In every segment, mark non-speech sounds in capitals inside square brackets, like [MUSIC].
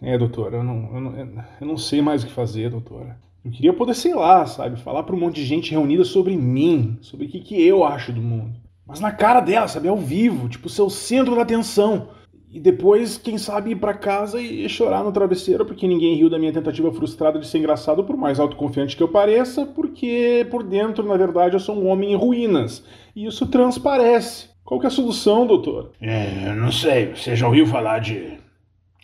É, doutora, eu não, eu não, eu não sei mais o que fazer, doutora. Eu queria poder, sei lá, sabe, falar para um monte de gente reunida sobre mim, sobre o que, que eu acho do mundo. Mas na cara dela, sabe, ao vivo, tipo, ser o centro da atenção. E depois, quem sabe, ir para casa e chorar no travesseiro porque ninguém riu da minha tentativa frustrada de ser engraçado, por mais autoconfiante que eu pareça, porque por dentro, na verdade, eu sou um homem em ruínas. E isso transparece. Qual que é a solução, doutor? É, eu não sei. Você já ouviu falar de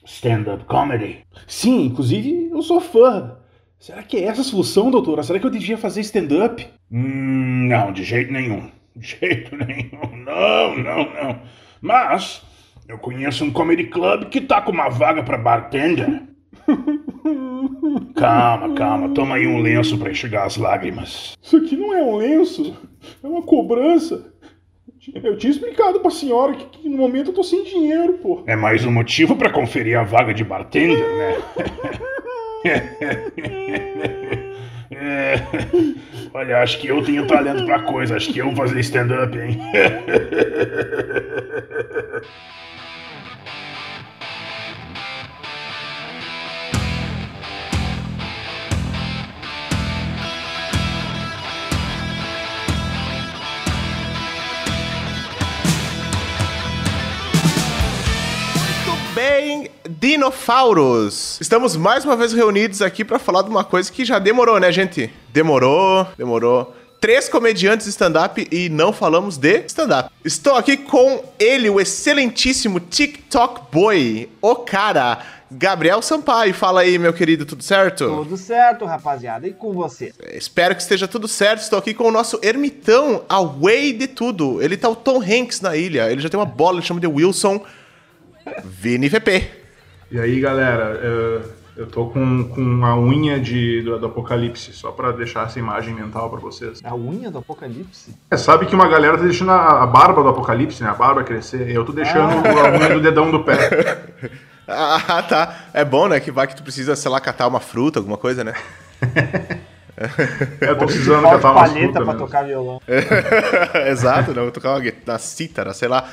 stand-up comedy? Sim, inclusive eu sou fã. Será que é essa a solução, doutora? Será que eu devia fazer stand-up? Hum, não, de jeito nenhum. De jeito [LAUGHS] nenhum. Não, não, não. Mas eu conheço um comedy club que tá com uma vaga para bartender. [LAUGHS] Calma, calma. Toma aí um lenço para enxugar as lágrimas. Isso aqui não é um lenço. É uma cobrança. Eu tinha explicado pra senhora que, que no momento eu tô sem dinheiro, pô. É mais um motivo para conferir a vaga de bartender, né? [LAUGHS] Olha, acho que eu tenho talento pra coisa. Acho que eu vou fazer stand-up, hein? [LAUGHS] bem, Dinofauros? Estamos mais uma vez reunidos aqui para falar de uma coisa que já demorou, né, gente? Demorou, demorou. Três comediantes stand-up e não falamos de stand-up. Estou aqui com ele, o excelentíssimo TikTok Boy, o cara, Gabriel Sampaio. Fala aí, meu querido, tudo certo? Tudo certo, rapaziada. E com você? Espero que esteja tudo certo. Estou aqui com o nosso ermitão, away de tudo. Ele tá o Tom Hanks na ilha. Ele já tem uma bola, ele chama de Wilson. Vini VP. E aí, galera, eu, tô com, com a unha de, do, do Apocalipse, só pra deixar essa imagem mental pra vocês. A unha do Apocalipse? É, sabe que uma galera tá deixando a, a barba do Apocalipse, né? A barba crescer. Eu tô deixando Ah. a unha do dedão do pé. [LAUGHS] Ah, tá. É bom, né? Que vai que tu precisa, sei lá, catar uma fruta, alguma coisa, né? [LAUGHS] Eu tô precisando catar umas palheta pra mesmo. tocar violão. [LAUGHS] Exato, não, vou tocar uma guitarra, cítara, sei lá.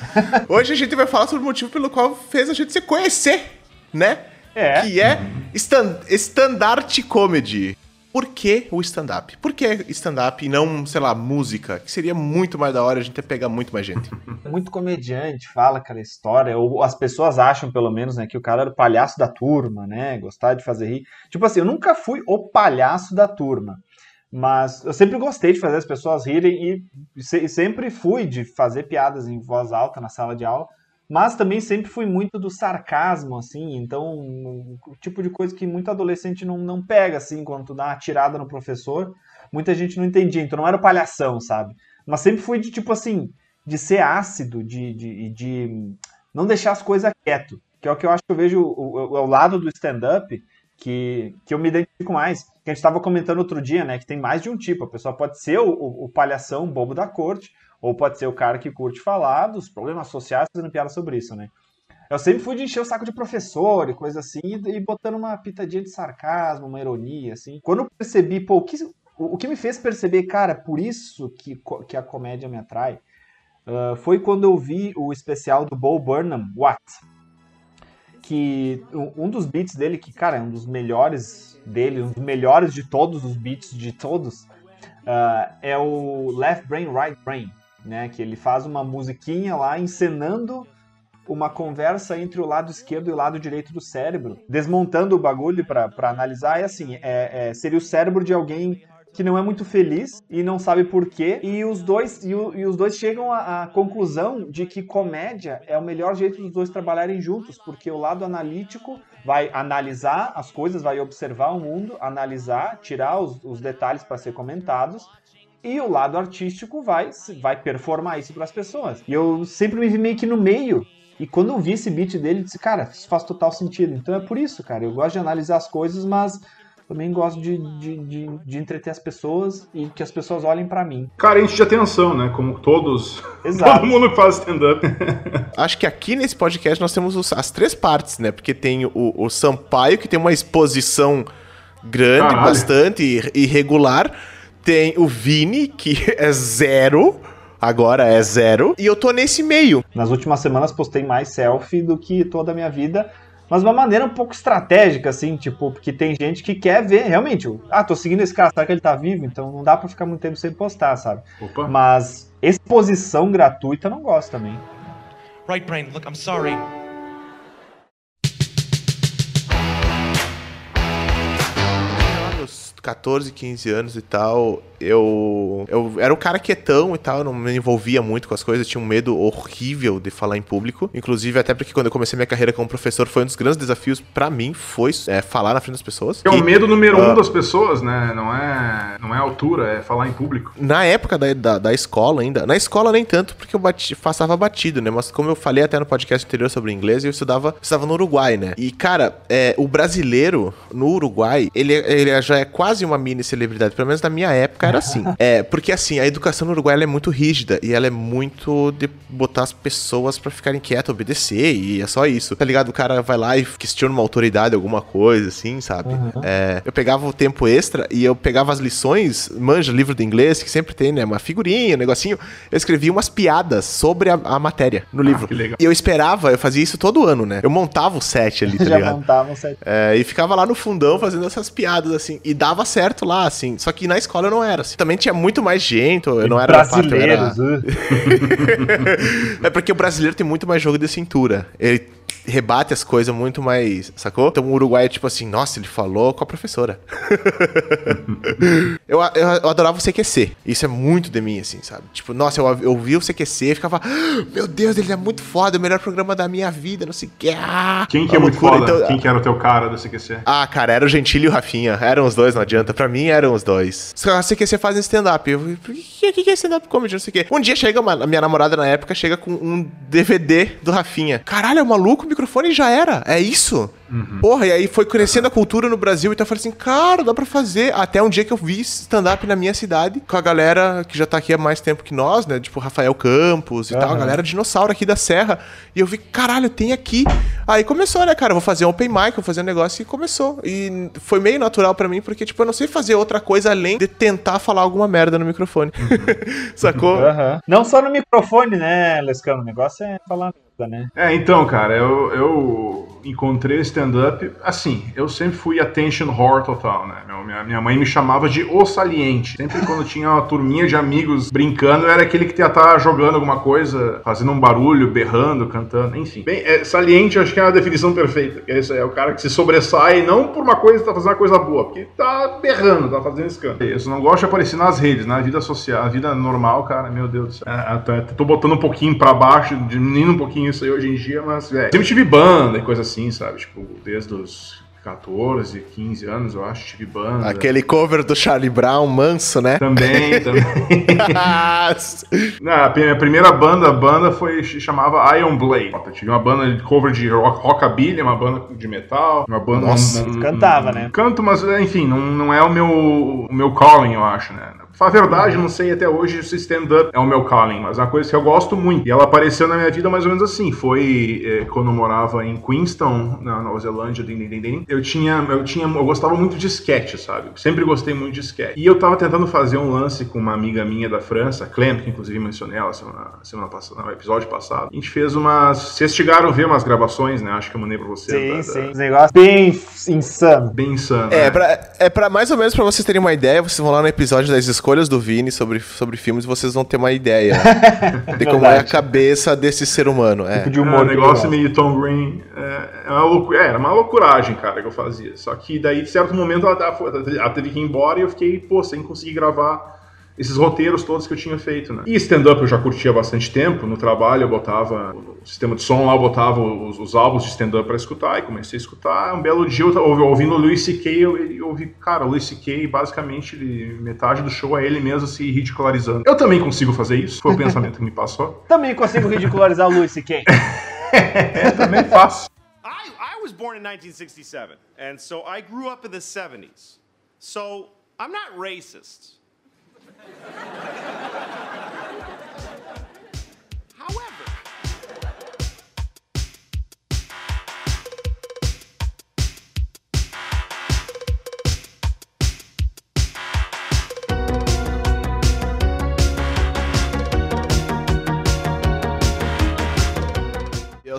Hoje a gente vai falar sobre o motivo pelo qual fez a gente se conhecer, né? É. Que é stand, standard comedy. Por que o stand-up? Por que stand-up e não, sei lá, música? Que seria muito mais da hora a gente pegar muito mais gente. [LAUGHS] Muito comediante, fala aquela história, ou as pessoas acham, pelo menos, né, que o cara era o palhaço da turma, né? Gostava de fazer rir. Tipo assim, eu nunca fui o palhaço da turma. Mas eu sempre gostei de fazer as pessoas rirem e, se- e sempre fui de fazer piadas em voz alta na sala de aula. Mas também sempre fui muito do sarcasmo, assim, então o tipo de coisa que muito adolescente não, não pega, assim, quando tu dá uma tirada no professor, muita gente não entendia, então não era palhação, sabe? Mas sempre fui de, tipo assim, de ser ácido, de, de, de não deixar as coisas quieto, que é o que eu acho que eu vejo o, o, o lado do stand-up que, que eu me identifico mais. Que a gente estava comentando outro dia, né? Que tem mais de um tipo. A pessoa pode ser o, o, o palhação bobo da corte, ou pode ser o cara que curte falar dos problemas sociais, fazendo piada sobre isso, né? Eu sempre fui de encher o saco de professor e coisa assim, e, botando uma pitadinha de sarcasmo, uma ironia, assim. Quando eu percebi, pô, o que, o, que me fez perceber, cara, por isso que, que a comédia me atrai, ah, foi quando eu vi o especial do Bo Burnham, What? Que um dos beats dele, que, cara, é um dos melhores dele, um dos melhores de todos os beats de todos, ah, é o Left Brain, Right Brain, né? Que ele faz uma musiquinha lá encenando uma conversa entre o lado esquerdo e o lado direito do cérebro, desmontando o bagulho pra analisar. E assim, é, é- seria o cérebro de alguém que não é muito feliz e não sabe por quê. E os dois, e, o- e os dois chegam à, à conclusão de que comédia é o melhor jeito dos dois trabalharem juntos, porque o lado analítico vai analisar as coisas, vai observar o mundo, analisar, tirar os, os detalhes para ser comentados. E o lado artístico vai, vai performar isso para as pessoas. E eu sempre me vi meio que no meio. E quando eu vi esse beat dele, eu disse, cara, isso faz total sentido. Então é por isso, cara. Eu gosto de analisar as coisas, mas também gosto de, de, de, de entreter as pessoas e que as pessoas olhem para mim. Carente de atenção, né? Como todos. Exato. [LAUGHS] Todo mundo que faz stand-up. [LAUGHS] Acho que aqui nesse podcast nós temos os- as três partes, né? Porque tem o, o Sampaio, que tem uma exposição grande, Caralho. bastante ir- irregular. Tem o Vini, que [LAUGHS] é zero. Agora é zero. E eu tô nesse meio. Nas últimas semanas postei mais selfie do que toda a minha vida. mas de uma maneira um pouco estratégica, assim, tipo, porque tem gente que quer ver, realmente, ah, tô seguindo esse cara, será que ele tá vivo? Então não dá pra ficar muito tempo sem postar, sabe? Opa. Mas exposição gratuita eu não gosto também. Right brain, look, I'm sorry. 14, 15 anos e tal, eu, eu era um cara quietão e tal, eu não me envolvia muito com as coisas, eu tinha um medo horrível de falar em público. Inclusive, até porque quando eu comecei minha carreira como professor, foi um dos grandes desafios pra mim, foi é, falar na frente das pessoas. É o E- medo número Ah. um das pessoas, né? Não é, não é altura, é falar em público. Na época da, da, da escola ainda, na escola nem tanto, porque eu bati, passava batido, né? Mas como eu falei até no podcast anterior sobre inglês, eu estudava, estudava no Uruguai, né? E, cara, é, o brasileiro no Uruguai, ele, ele já é quase uma mini celebridade, pelo menos na minha época era assim. [LAUGHS] É, porque assim, a educação no Uruguai é muito rígida e ela é muito de botar as pessoas pra ficarem quietas, obedecer, e é só isso. Tá ligado? O cara vai lá e questiona uma autoridade, alguma coisa, assim, sabe? É, eu pegava o tempo extra e eu pegava as lições, manja, livro de inglês, que sempre tem, né? Uma figurinha, um negocinho. Eu escrevia umas piadas sobre a, a matéria no livro. que legal. E eu esperava, eu fazia isso todo ano, né? Eu montava o set ali, [LAUGHS] tá Já ligado? montavam certo. É, e ficava lá no fundão fazendo essas piadas, assim. E dava certo lá, assim. Só que na escola eu não era, assim. Também tinha muito mais gente, eu não era parte, eu era- uh. [LAUGHS] é porque o brasileiro tem muito mais jogo de cintura. Ele rebate as coisas muito mais, sacou? Então o Uruguai é tipo assim, nossa, ele falou com a professora. [LAUGHS] eu, eu, eu adorava o CQC. Isso é muito de mim, assim, sabe? Tipo, nossa, eu, eu vi o CQC e ficava, "Ah, meu Deus, ele é muito foda, é o melhor programa da minha vida, não sei o que. Ah, Quem que é muito foda? Então, Quem que era o teu cara do CQC? ah, cara, era o Gentili e o Rafinha. Eram os dois, não adianta. Pra mim, eram os dois. Só sei que você faz stand-up. Por que, que, que é stand-up comedy? Não sei o quê. Um dia chega, uma, a minha namorada na época chega com um DVD do Rafinha. Caralho, é um maluco, o microfone já era. É isso? Porra, e aí foi crescendo a cultura no Brasil. Então eu falei assim, cara, dá pra fazer. Até um dia que eu vi stand-up na minha cidade com a galera que já tá aqui há mais tempo que nós, né? Tipo, Rafael Campos e tal. A galera dinossauro aqui da Serra. E eu vi, caralho, tem aqui. Aí começou, né, cara? Vou fazer um open mic, vou fazer um negócio e começou. E foi meio natural pra mim, porque, tipo, eu não sei fazer outra coisa além de tentar falar alguma merda no microfone. [LAUGHS] Sacou? Aham. Não só no microfone, né, Lescano? O negócio é falar merda, né? É, então, cara, eu, eu encontrei stand-up. Assim, eu sempre fui attention whore total, né? Minha, minha mãe me chamava de o saliente. Sempre quando tinha uma turminha de amigos brincando, eu era aquele que ia estar jogando alguma coisa, fazendo um barulho, berrando, cantando, enfim. Bem, é, saliente acho que é a definição perfeita. É, isso, é o cara que se sobressai não por uma coisa, tá fazendo uma coisa boa, porque tá berrando, tá fazendo escândalo. Só não gosto de aparecer nas redes, na vida social, na vida normal, cara, meu Deus do céu. É, até- tô botando um pouquinho pra baixo, diminuindo um pouquinho isso aí hoje em dia, mas, velho, sempre tive banda e coisa assim, sabe? Tipo, desde os 14, 15 anos, eu acho, tive banda. Aquele cover do Charlie Brown, manso, né? Também, [LAUGHS] também. Não, a minha primeira banda, a banda foi chamava Iron Blade. Eu tive uma banda de cover de rock, rockabilly, uma banda de metal, uma banda Nossa, um- um- cantava, né? Canto, mas enfim, não, não é o meu o meu calling, eu acho, né? Falar a verdade, eu não sei até hoje se stand-up é o meu calling, mas é uma coisa que eu gosto muito. E ela apareceu na minha vida mais ou menos assim. Foi eh, quando eu morava em Queenstown, na Nova Zelândia, din, din, din, din. eu tinha, eu tinha, eu gostava muito de sketch, sabe? Sempre gostei muito de sketch. E eu tava tentando fazer um lance com uma amiga minha da França, Clem, que inclusive mencionei ela semana, semana passada, no episódio passado. A gente fez umas. Vocês chegaram a ver umas gravações, né? Acho que eu mandei pra você. Sim, da- da- sim. Os negócios bem insano. Bem insano. É, né? pra, é pra mais ou menos pra vocês terem uma ideia, vocês vão lá no episódio das escolhas do Vini sobre, sobre filmes vocês vão ter uma ideia né, [LAUGHS] de como é a cabeça desse ser humano. É. Tipo de É, humor. um que negócio meio Tom Green. É, é uma loucu- é, era uma loucuragem, cara, que eu fazia. Só que daí, de certo momento, ela, ela- ela teve que ir embora e eu fiquei, pô, sem conseguir gravar esses roteiros todos que eu tinha feito, né? E stand-up eu já curtia há bastante tempo. No trabalho eu botava o sistema de som lá, eu botava os, os álbuns de stand-up pra escutar e comecei a escutar. Um belo dia eu tava ouvi- ouvindo o Louis C.K. Eu, eu ouvi, cara, o Louis C.K. basicamente ele- metade do show é ele mesmo se ridicularizando. Eu também consigo fazer isso, foi o pensamento que me passou. [LAUGHS] Também consigo ridicularizar o Luis C.K. [LAUGHS] É, também faço. I, I was born in 1967, and so I grew up in the 70s. So I'm not racist.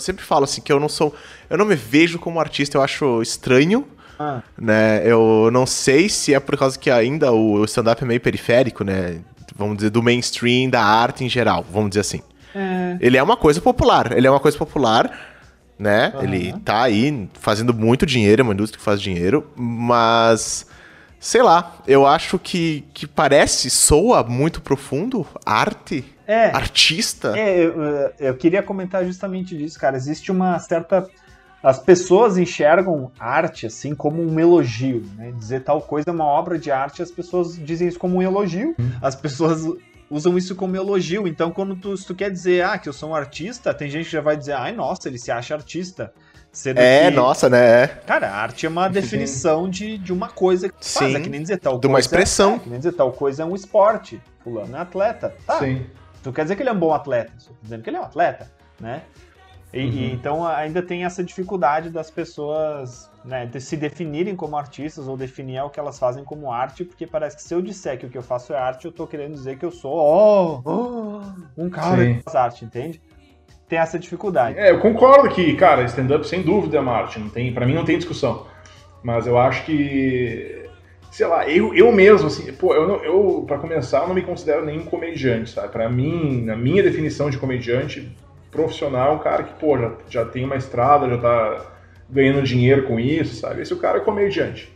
Eu sempre falo assim que eu não sou. Eu não me vejo como artista, eu acho estranho. Ah. Né? Eu não sei se é por causa que ainda o stand-up é meio periférico, né? Vamos dizer, do mainstream, da arte em geral, vamos dizer assim. É. Ele é uma coisa popular, ele é uma coisa popular, né? Ele tá aí fazendo muito dinheiro, é uma indústria que faz dinheiro, mas sei lá, eu acho que, que parece, soa muito profundo, arte, É. artista. É, eu, eu queria comentar justamente disso, cara. Existe uma certa. As pessoas enxergam arte assim como um elogio, né? Dizer tal coisa é uma obra de arte, as pessoas dizem isso como um elogio. As pessoas usam isso como elogio. Então, quando tu, se tu quer dizer ah, que eu sou um artista, tem gente que já vai dizer, ai, nossa, ele se acha artista. Sendo É, que, nossa, né? É. Cara, arte é uma definição de, de uma coisa que tu faz. Sim. É que nem dizer tal De uma coisa. expressão. É, que nem dizer tal coisa é um esporte. Fulano é atleta. Tá, Sim. Tu quer dizer que ele é um bom atleta, só tô dizendo que ele é um atleta, né? E, e então ainda tem essa dificuldade das pessoas né, de se definirem como artistas ou definir o que elas fazem como arte, porque parece que se eu disser que o que eu faço é arte, eu tô querendo dizer que eu sou ó, ó, um cara Sim. que faz arte, entende? Tem essa dificuldade. É, eu concordo que, cara, stand-up sem dúvida é uma arte, não tem, pra mim não tem discussão. Mas eu acho que, sei lá, eu, eu mesmo, assim, pô, eu, não- eu, pra começar, eu não me considero nenhum comediante, sabe? Pra mim, na minha definição de comediante profissional, é um cara que, pô, já, já tem uma estrada, já tá ganhando dinheiro com isso, sabe? Esse o cara é comediante.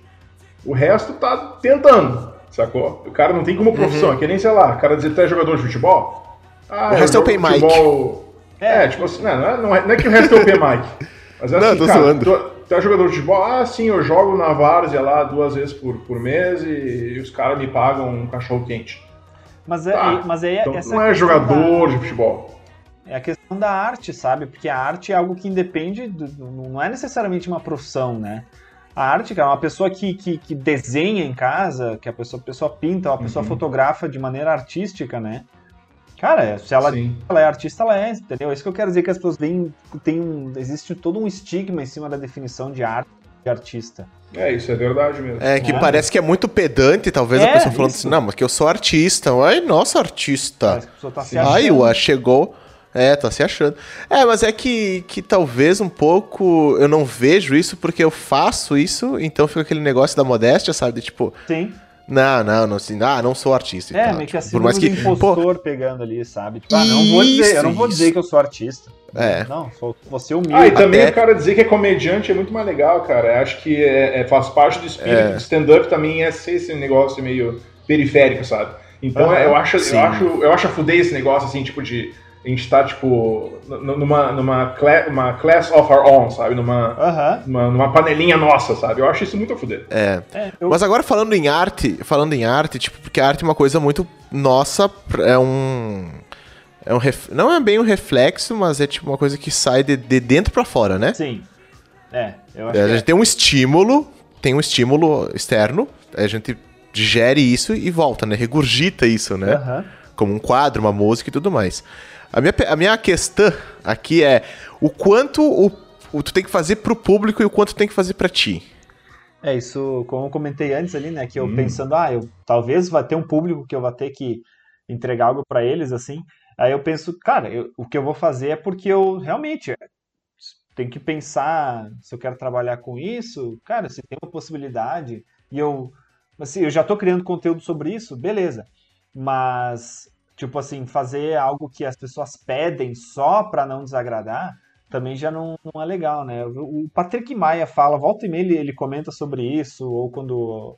O resto tá tentando, sacou? O cara não tem como profissão, é que nem, sei lá, o cara dizer que tu é jogador de futebol. Ah, O resto é eu open jogo mic. futebol- É, tipo assim, não, não é, não é- não é que o resto é open mic. Mas é Não, assim, tô cara, zoando. tu, tu é jogador de futebol? Ah, sim, eu jogo na várzea lá duas vezes por, por mês e, os caras me pagam um cachorro quente. Mas é, Tá, mas aí Então essa não é jogador da- de futebol. É a questão da arte, sabe? Porque a arte é algo que independe, do, do- não é necessariamente uma profissão, né? A arte, cara, uma pessoa que, que, que desenha em casa, que a pessoa, a pessoa pinta, uma pessoa Uhum. fotografa de maneira artística, né? Cara, se ela, ela é artista, ela é, entendeu? É isso que eu quero dizer que as pessoas veem, tem um, existe todo um estigma em cima da definição de arte de artista. É, isso é verdade mesmo. É, que É. parece que é muito pedante, talvez, É, a pessoa falando isso. assim, não, mas que eu sou artista. Ai, nossa, artista. Parece que a pessoa tá se Ai, achando. ué, chegou. É, tá se achando. É, mas é que, que talvez um pouco eu não vejo isso porque eu faço isso, então fica aquele negócio da modéstia, sabe? De tipo, Sim. não, não, não, assim, ah, não sou artista. É, tal. meio que Tipo, assim, por mais que. Pô, impostor pegando ali, sabe? Tipo, ah, não vou dizer, eu não vou Isso, dizer que eu sou artista. É. Não, sou, vou ser humilde. Ah, e também Até- o cara dizer que é comediante é muito mais legal, cara. Eu acho que é- é- faz parte do espírito É. do stand-up também é ser esse negócio meio periférico, sabe? Então Aham, eu acho, sim. eu acho, eu acho a fuder esse negócio assim, tipo de a gente tá tipo numa numa cla uma class of our own, sabe? Numa, numa numa panelinha nossa, sabe? Eu acho isso muito a fuder. É. É, eu- Mas agora falando em arte, falando em arte, tipo, porque a arte é uma coisa muito nossa, é um. É um ref- não é bem um reflexo, mas é tipo uma coisa que sai de, de dentro pra fora, né? Sim. É, eu acho É, a gente tem um estímulo, tem um estímulo externo, a gente digere isso e volta, né? Regurgita isso, né? Aham. Como um quadro, uma música e tudo mais. A minha, a minha questão aqui é o quanto o, o tu tem que fazer pro público e o quanto tu tem que fazer pra ti. É, isso, como eu comentei antes ali, né, que eu Hum. pensando, ah, eu talvez vai ter um público que eu vou ter que entregar algo pra eles, assim, aí eu penso, cara, eu- o que eu vou fazer é porque eu realmente é, tenho que pensar se eu quero trabalhar com isso, cara, se tem uma possibilidade, e eu, assim, eu já tô criando conteúdo sobre isso, beleza, mas, tipo assim, fazer algo que as pessoas pedem só pra não desagradar, também já não, não é legal, né? O Patrick Maia fala, volta e meia ele, ele comenta sobre isso, ou quando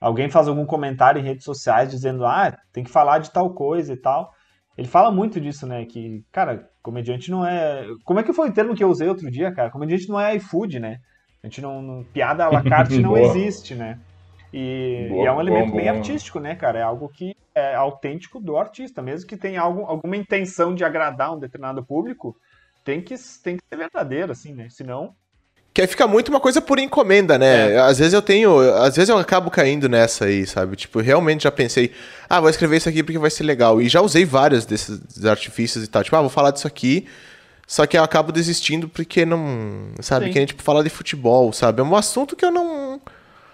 alguém faz algum comentário em redes sociais dizendo, ah, tem que falar de tal coisa e tal. Ele fala muito disso, né? Que, cara, comediante não é. Como é que foi o termo que eu usei outro dia, cara? Comediante não é iFood, né? A gente não. não- Piada à la carte [LAUGHS] não existe, né? E, Boa, e é um elemento boa, bem artístico, né, cara? É algo que é autêntico do artista, mesmo que tenha algo, alguma intenção de agradar um determinado público, tem que, tem que ser verdadeiro, assim, né? Senão. Que aí fica muito uma coisa por encomenda, né? É. Às vezes eu tenho. Às vezes eu acabo caindo nessa aí, sabe? Tipo, realmente já pensei, ah, vou escrever isso aqui porque vai ser legal. E já usei vários desses artifícios e tal. Tipo, ah, vou falar disso aqui. Só que eu acabo desistindo porque não. Sabe? Sim. Que nem, tipo, falar de futebol, sabe? É um assunto que eu não.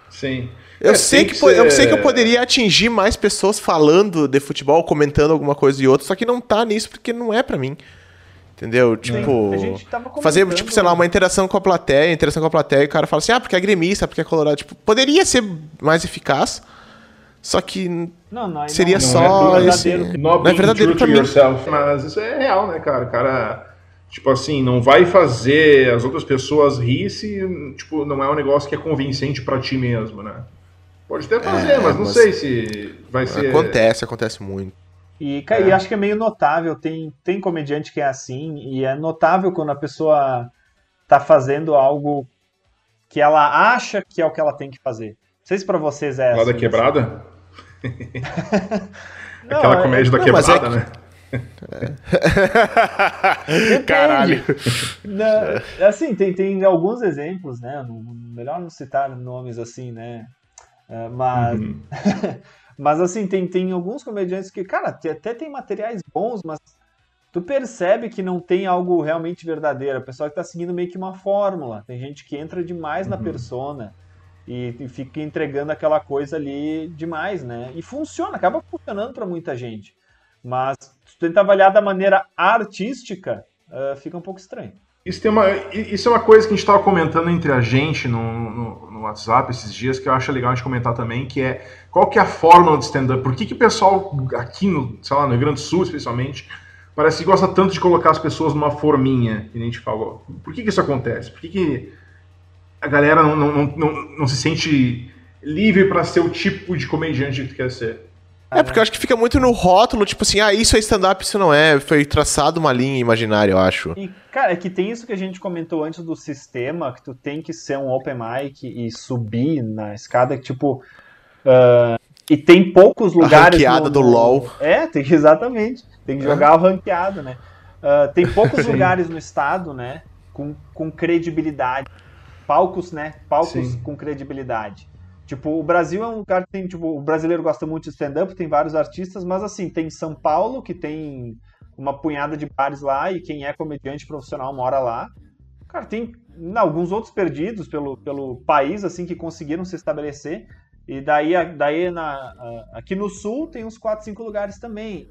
Sim. Eu, É, sei tem que, po- eu ser- sei que eu poderia atingir mais pessoas falando de futebol, comentando alguma coisa e outra, só que não tá nisso porque não é pra mim. Entendeu? Tipo, a gente tava fazer, tipo, sei lá, uma interação com a plateia, interação com a plateia, e o cara fala assim, ah, porque é gremista, porque é colorado. Tipo, poderia ser mais eficaz, só que Não, não, seria não, só não é esse... verdadeiro. Não é verdadeiro pra mim. yourself. Mas isso é real, né, cara? O cara, tipo assim, não vai fazer as outras pessoas rir se, tipo, não é um negócio que é convincente pra ti mesmo, né? Pode até fazer, É, mas não mas- sei se vai ser... Acontece, acontece muito. E, ca- e acho que é meio notável, tem, tem comediante que é assim, e é notável quando a pessoa tá fazendo algo que ela acha que é o que ela tem que fazer. Não sei se pra vocês é Lá assim. da quebrada? [LAUGHS] Não, Aquela é- comédia da não, quebrada, é que- né? Caralho. Na- assim, tem, tem alguns exemplos, né? Melhor não citar nomes assim, né? É, mas, Uhum. [LAUGHS] mas assim, tem, tem alguns comediantes que, cara, até tem materiais bons, mas tu percebe que não tem algo realmente verdadeiro. O pessoal que tá seguindo meio que uma fórmula. Tem gente que entra demais na Uhum. persona e, e fica entregando aquela coisa ali demais, né? E funciona, acaba funcionando para muita gente. Mas se tu tenta avaliar da maneira artística, ah, fica um pouco estranho. Isso, tem uma, isso é uma coisa que a gente estava comentando entre a gente no, no, no WhatsApp esses dias, que eu acho legal a gente comentar também, que é qual que é a fórmula de stand-up? Por que, que o pessoal aqui, no, sei lá, no Rio Grande do Sul, especialmente, parece que gosta tanto de colocar as pessoas numa forminha, que a gente falou. Por que, que isso acontece? Por que, que a galera não, não, não, não, não se sente livre para ser o tipo de comediante que tu quer ser? É, porque eu acho que fica muito no rótulo, tipo assim, ah, isso é stand-up, isso não é. Foi traçado uma linha imaginária, eu acho. E, cara, é que tem isso que a gente comentou antes do sistema, que tu tem que ser um open mic e subir na escada, que, tipo. ah, e tem poucos lugares. ranqueada do LoL. É, tem [LAUGHS] exatamente. Tem que jogar o ranqueado, né? Ah, tem poucos [LAUGHS] lugares no estado, né? Com, com credibilidade. Palcos, né? Palcos Sim. com credibilidade. Tipo, o Brasil é um lugar que tem, tipo, o brasileiro gosta muito de stand-up, tem vários artistas, mas assim, tem São Paulo, que tem uma punhada de bares lá, e quem é comediante profissional mora lá. Cara, tem alguns outros perdidos pelo, pelo país, assim, que conseguiram se estabelecer. E daí, daí na, aqui no sul tem uns 4, 5 lugares também.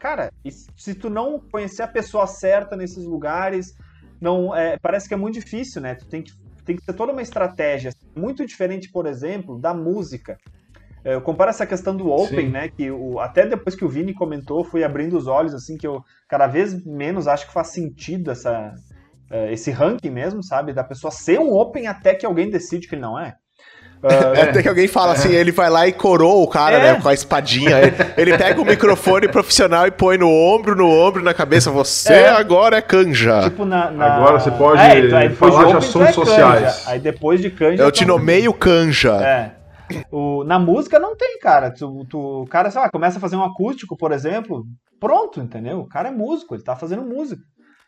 Cara, se se tu não conhecer a pessoa certa nesses lugares, não é, parece que é muito difícil, né? Tu tem que, tem que ter toda uma estratégia. Muito diferente, por exemplo, da música. É, Eu comparo essa questão do Open, Sim. né? Que o, até depois que o Vini comentou, fui abrindo os olhos, assim, que eu cada vez menos acho que faz sentido essa, é, esse ranking mesmo, sabe? Da pessoa ser um Open até que alguém decide que ele não é. É, Até que alguém fala assim, ele vai lá e coroa o cara, É. né, com a espadinha. Ele, ele pega o microfone profissional e põe no ombro, no ombro, na cabeça. Você É. agora é canja. Tipo, na, na- Agora você pode então, aí depois falar de tu assuntos é sociais. Canja. Aí depois de canja. Eu te tu- nomeio canja. É. O, na música não tem, cara. Tu, tu- o cara, sei lá, começa a fazer um acústico, por exemplo, pronto, entendeu? O cara é músico, ele tá fazendo música.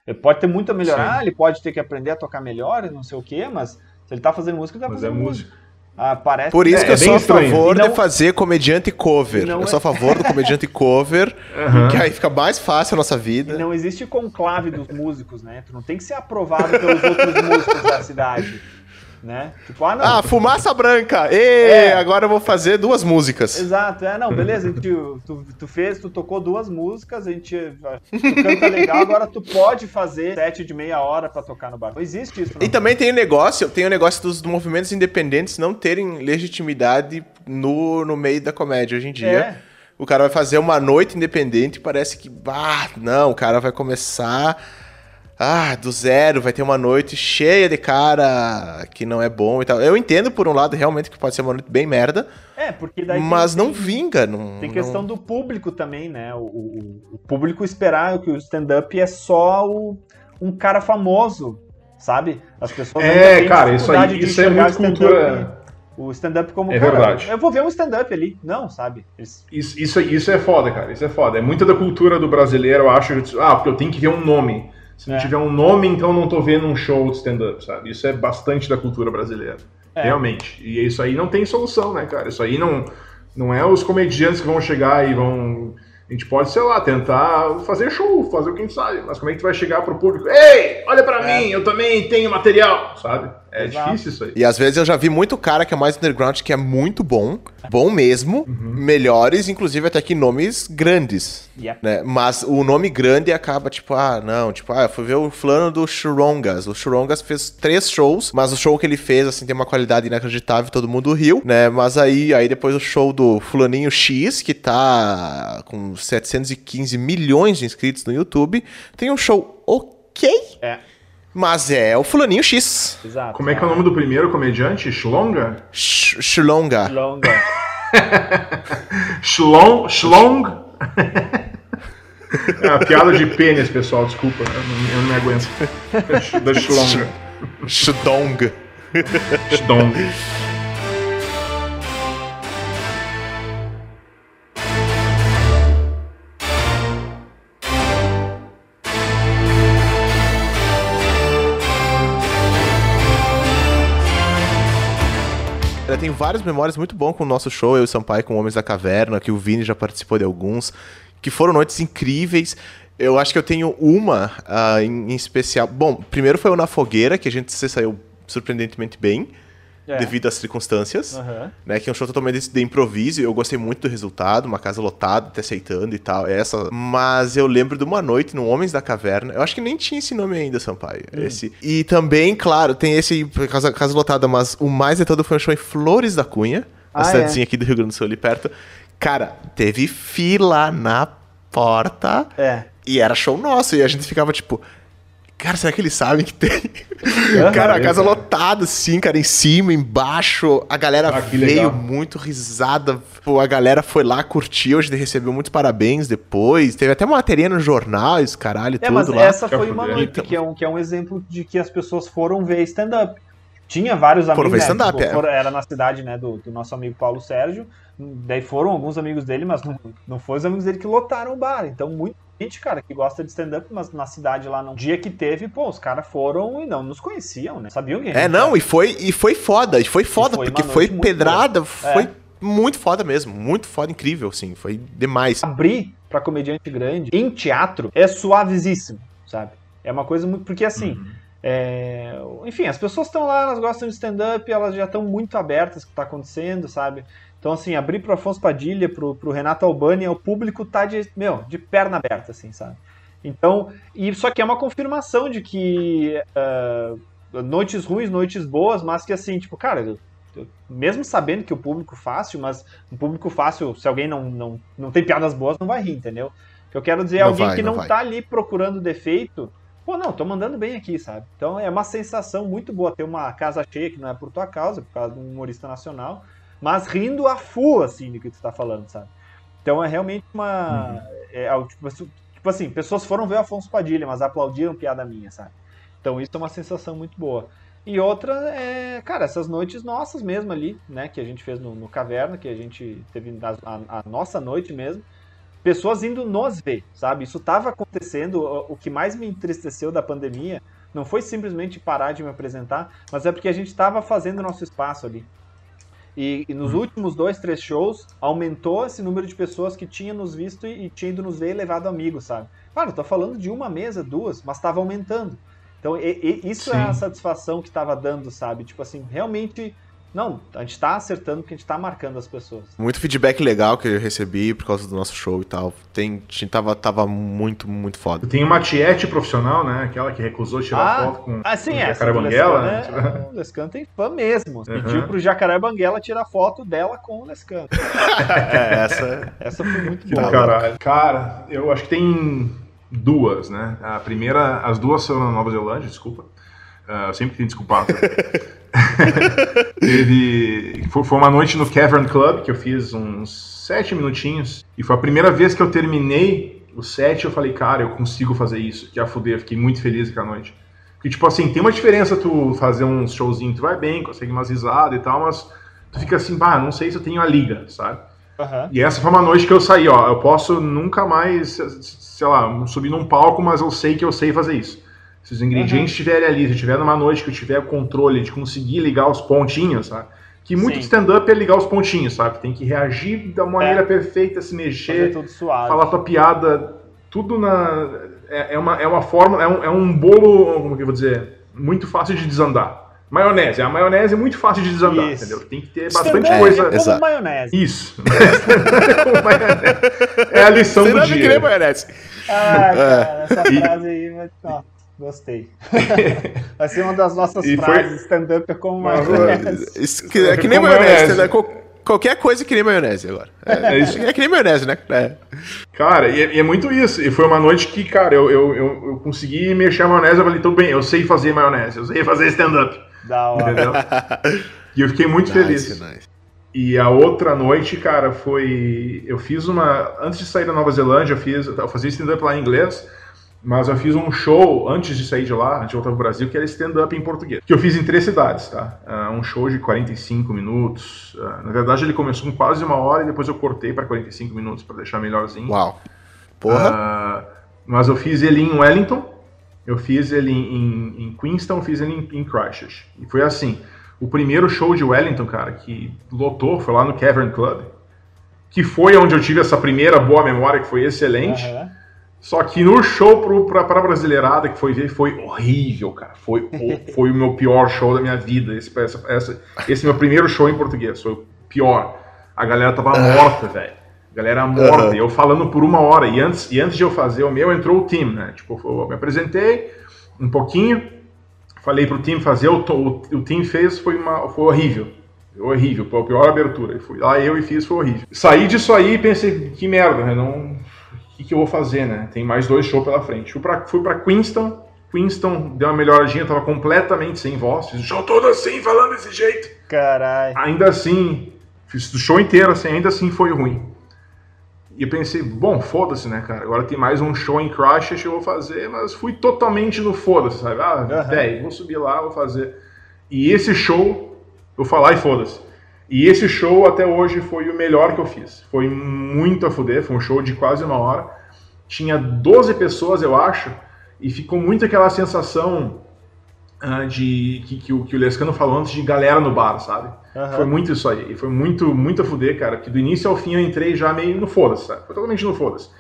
Ele pode ter muito a melhorar, Sim. ele pode ter que aprender a tocar melhor e não sei o quê, mas se ele tá fazendo música, ele tá Mas é fazendo música. Ah, parece Por isso É, que eu é bem sou a favor E não- de fazer comediante cover. E não Eu é- sou a favor do comediante [LAUGHS] cover, Aham. que aí fica mais fácil a nossa E vida. não existe conclave dos músicos, né? Tu não tem que ser aprovado pelos outros músicos da cidade, né? Tipo, ah, não. Ah, fumaça branca! Ê, É. agora eu vou fazer duas músicas. Exato, é, não, beleza, gente, tu, tu fez, tu tocou duas músicas, a gente, tu canta legal, agora tu pode fazer sete de meia hora pra tocar no bar. Não existe isso, não. E também tem o negócio, tem o negócio dos movimentos independentes não terem legitimidade no, no meio da comédia hoje em dia. É. O cara vai fazer uma noite independente e parece que, ah, não, o cara vai começar ah, do zero, vai ter uma noite cheia de cara que não é bom e tal. Eu entendo por um lado realmente que pode ser uma noite bem merda, É, porque daí mas tem, não vinga, não tem não- questão do público também, né? O, o- o público esperar que o stand-up é só o- um cara famoso, sabe? As pessoas É, cara, isso aí de isso é muito stand-up- cultura. O stand-up como, É cara, verdade. eu vou ver um stand-up ali. Não, sabe? Eles- Isso, isso, isso é foda, cara. Isso é foda. É muita da cultura do brasileiro, eu acho. Ah, porque eu tenho que ver um nome. Se não É. tiver um nome, então eu não tô vendo um show de stand-up, sabe? Isso é bastante da cultura brasileira. É. Realmente. E isso aí não tem solução, né, cara? Isso aí não, não é os comediantes que vão chegar e vão. A gente pode, sei lá, tentar fazer show, fazer o que a gente sabe. Mas como é que tu vai chegar pro público? Ei, olha pra É. mim, eu também tenho material, sabe? É Exato. difícil isso aí. E às vezes eu já vi muito cara que é mais underground que é muito bom, bom mesmo, Uhum. melhores, inclusive até que nomes grandes. Yep. né? Mas o nome grande acaba, tipo, ah, não, tipo, ah, eu fui ver o fulano do Churongas. O Churongas fez três shows, mas o show que ele fez, assim, tem uma qualidade inacreditável, todo mundo riu, né? Mas aí, aí depois o show do fulaninho X, que tá com 715 milhões de inscritos no YouTube, tem um show ok, É, mas é o fulaninho X. exato. Como é que é o nome do primeiro comediante? Schlonga? Ch- Chulonga. Longa. Schlong? [LAUGHS] Schlong? É a piada de pênis, pessoal, desculpa. Eu não, me aguento. [LAUGHS] Da Schlonga. Chudong. Schlong. Tenho várias memórias muito bom com o nosso show, eu e o Sampaio com Homens da Caverna, que o Vini já participou de alguns, que foram noites incríveis. Eu acho que eu tenho uma ah, em, em especial. Bom, primeiro foi o Na Fogueira, que a gente se saiu surpreendentemente bem, É. devido às circunstâncias. Aham. Né, que é um show totalmente de, de improviso, eu gostei muito do resultado, uma casa lotada, te aceitando e tal, essa. Mas eu lembro de uma noite no Homens da Caverna, eu acho que nem tinha esse nome ainda, Sampaio, Hum. esse. E também, claro, tem esse casa, casa lotada, mas o mais de todo foi um show em Flores da Cunha, a Ah, cidadezinha aqui do Rio Grande do Sul, ali perto. Cara, teve fila na porta, É. e era show nosso, e a gente ficava tipo... Cara, será que eles sabem que tem? Aham. cara, a casa lotada, assim, cara, em cima, embaixo. A galera Ah, veio legal. muito risada. Pô, a galera foi lá, curtiu, a gente recebeu muitos parabéns depois. Teve até uma matéria no jornal, esse caralho, É, tudo mas lá. essa foi uma noite que é, um, que é um exemplo de que as pessoas foram ver stand-up. Tinha vários amigos. Foram ver né, stand-up, tipo, é. foram- Era na cidade, né, do, do nosso amigo Paulo Sérgio. Daí foram alguns amigos dele, mas não, não foram os amigos dele que lotaram o bar. Então, muita gente, cara, que gosta de stand-up, mas na cidade lá, no dia que teve, pô, os caras foram e não nos conheciam, né? Sabiam quem É, não, era. e foi, e foi foda, e foi foda, foi uma porque foi muito pedrada, boa. foi É. muito foda mesmo, muito foda, incrível, assim, foi demais. abrir pra comediante grande em teatro é suavíssimo, sabe? É uma coisa muito. Porque assim. é, Enfim, as pessoas estão lá, elas gostam de stand-up, elas já estão muito abertas com o que tá acontecendo, sabe? Então, assim, abrir pro Afonso Padilha, pro, pro Renato Albani, o público tá de, meu, de perna aberta, assim, sabe? Então, e só que é uma confirmação de que ah, noites ruins, noites boas, mas que assim, tipo, cara, eu- eu- mesmo sabendo que o público fácil, mas um público fácil, se alguém não, não, não tem piadas boas, não vai rir, entendeu? O que eu quero dizer é Não alguém vai, que não não, tá ali procurando defeito. Pô, não, tô mandando bem aqui, sabe? Então é uma sensação muito boa ter uma casa cheia, que não é por tua causa, por causa de um humorista nacional, mas rindo a full, assim, do que tu tá falando, sabe? Então é realmente uma. é algo, tipo, assim- tipo assim, pessoas foram ver o Afonso Padilha, mas aplaudiram piada minha, sabe? Então isso é uma sensação muito boa. E outra é, cara, essas noites nossas mesmo ali, né, que a gente fez no, no Caverna, que a gente teve a, a- nossa noite mesmo, pessoas indo nos ver, sabe? Isso estava acontecendo. O, que mais me entristeceu da pandemia não foi simplesmente parar de me apresentar, mas é porque a gente estava fazendo nosso espaço ali. E, e nos últimos dois, três shows, aumentou esse número de pessoas que tinha nos visto e, e tinha ido nos ver e levado amigos, sabe? Claro, eu tô falando de uma mesa, duas, mas estava aumentando. Então, e- e- isso é a Sim. satisfação que estava dando, sabe? Tipo assim, realmente, não, a gente tá acertando porque a gente tá marcando as pessoas. Muito feedback legal que eu recebi por causa do nosso show e tal. Tem, tinha- tava, tava muito, muito foda. Eu tenho uma tiete profissional, né? Aquela que recusou tirar foto com, ah, sim, com essa Jacaré do Banguela. Né? né? [LAUGHS] O Lescan tem fã mesmo. Uhum. Pediu pro Jacaré Banguela tirar foto dela com o Lescan. [LAUGHS] É, essa. Essa foi muito boa. caralho. Cara, eu acho que tem duas, né? A primeira, as duas são na Nova Zelândia, desculpa. Ah, eu sempre tenho desculpado. [LAUGHS] [LAUGHS] Teve. Foi, uma noite no Cavern Club que eu fiz uns sete minutinhos. E foi a primeira vez que eu terminei o set. Eu falei, cara, eu consigo fazer isso. Que a fuder, fiquei muito feliz aquela noite. Porque, tipo assim, tem uma diferença tu fazer um showzinho, tu vai bem, consegue umas risadas e tal, mas tu fica assim, bah, não sei se eu tenho a liga, sabe? Aham. E essa foi uma noite que eu saí, ó. Eu posso nunca mais, sei lá, subir num palco, mas eu sei que eu sei fazer isso. Se os ingredientes estiverem ali, se eu tiver numa noite que eu tiver o controle de conseguir ligar os pontinhos, sabe? Que muito stand-up é ligar os pontinhos, sabe? Tem que reagir da maneira perfeita, se mexer, tudo suave. falar tua piada, tudo na. É, é uma, é uma forma, é um, é um bolo, como que eu vou dizer? Muito fácil de desandar. Maionese. A maionese é muito fácil de desandar, Isso. entendeu? Tem que ter bastante Stand-up coisa. é como maionese. Isso. [LAUGHS] é a lição Você do não nem dia. maionese. Ah, cara, essa frase aí, ó, gostei. [LAUGHS] Vai ser uma das nossas E foi- frases, stand-up é como maionese. Que- é que nem maionese? Qual- Qualquer coisa que nem maionese agora. É, É isso. é que nem maionese, né? É. Cara, e é, e é muito isso. E foi uma noite que, cara, eu, eu, eu, eu consegui mexer a maionese. Eu falei, tudo bem, eu sei fazer maionese, eu sei fazer stand-up. Da hora. Entendeu? e eu fiquei muito [LAUGHS] feliz. Nice, nice. E a outra noite, cara, foi. Eu fiz uma. Antes de sair da Nova Zelândia, eu, fiz, eu fazia stand-up lá em inglês, mas eu fiz um show antes de sair de lá, antes de voltar pro Brasil, que era stand-up em português. Que eu fiz em três cidades, tá? Ah, um show de 45 minutos. Ah, na verdade, ele começou com quase uma hora e depois eu cortei para 45 minutos para deixar melhorzinho. Uau. Porra. Ah, mas eu fiz ele em Wellington, eu fiz ele em, em, em Queenstown, eu fiz ele em, em Christchurch. E foi assim, o primeiro show de Wellington, cara, que lotou, foi lá no Cavern Club, que foi onde eu tive essa primeira boa memória, que foi excelente. Aham. Só que no show pro, pra, pra brasileirada que foi ver, foi horrível, cara. Foi, o- foi o meu pior show da minha vida. Esse, essa, essa- esse meu primeiro show em português. Foi o pior. A galera tava morta, velho. A galera morta. E eu falando por uma hora. E antes, e antes de eu fazer o meu, entrou o time, né? Tipo, eu me apresentei um pouquinho. Falei pro time fazer. O, o, o time fez, foi, uma, foi horrível. Foi horrível. Foi a pior abertura. Eu fui lá, eu e fiz, foi horrível. Saí disso aí e pensei, que merda, né? Não o que, que eu vou fazer, né? Tem mais dois shows pela frente. Fui pra, fui pra Queenstown. Queenstown deu uma melhoradinha, tava completamente sem voz. Fiz o show todo assim, falando desse jeito. Caralho. Ainda assim, fiz o show inteiro assim, ainda assim foi ruim. E eu pensei, bom, foda-se, né, cara? Agora tem mais um show em Christchurch, eu vou fazer, mas fui totalmente no foda-se, sabe? Ah, Aham. velho, vou subir lá, vou fazer. E esse show, eu falar e foda-se. E esse show até hoje foi o melhor que eu fiz. Foi muito a fuder, foi um show de quase uma hora. Tinha 12 pessoas, eu acho, e ficou muito aquela sensação ah, de que, que o, que o Lescano falou antes de galera no bar, sabe? Aham. Foi muito isso aí. E foi muito, muito a fuder, cara. Que do início ao fim eu entrei já meio no foda-se, sabe? Foi totalmente no foda-se.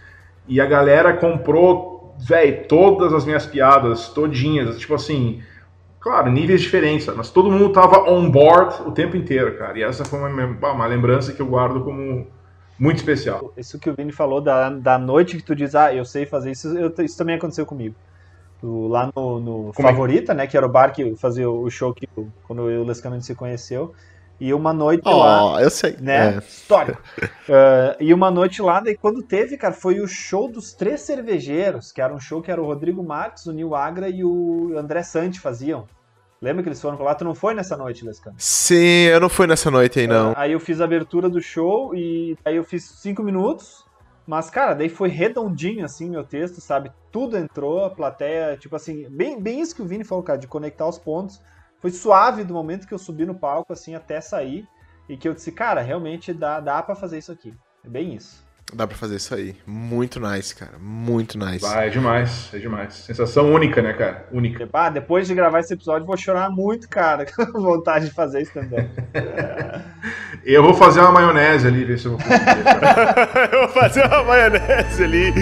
E a galera comprou, velho, todas as minhas piadas, todinhas. Tipo assim, claro, níveis diferentes, mas todo mundo tava on board o tempo inteiro, cara. E essa foi uma, uma lembrança que eu guardo como muito especial. Isso que o Vini falou da, da noite que tu diz, ah, eu sei fazer isso, eu- isso também aconteceu comigo. Tu- lá no, no é Favorita, né, que era o bar que fazia o show que quando eu e o Lescano a gente se conheceu, e uma noite lá, Ó, eu sei. né, É. histórico. [LAUGHS] Ah, e uma noite lá, daí quando teve, cara, foi o show dos Três Cervejeiros, que era um show que era o Rodrigo Marques, o Nil Agra e o André Sante faziam. Lembra que eles foram lá? Tu não foi nessa noite, Lescano? Sim, eu não fui nessa noite aí, não. Aí eu fiz a abertura do show e aí eu fiz cinco minutos. Mas, cara, daí foi redondinho, assim, meu texto, sabe? Tudo entrou, a plateia, tipo assim, bem, bem isso que o Vini falou, cara, de conectar os pontos. Foi suave do momento que eu subi no palco, assim, até sair. E que eu disse, cara, realmente dá, dá pra fazer isso aqui. É bem isso. Dá pra fazer isso aí. Muito nice, cara. Muito nice. Vai, é demais, é demais. Sensação única, né, cara? Única. Ah, depois de gravar esse episódio, eu vou chorar muito, cara, [LAUGHS] com vontade de fazer stand-up. [LAUGHS] Eu vou fazer uma maionese ali, ver se eu vou conseguir. [LAUGHS] eu vou fazer uma maionese ali.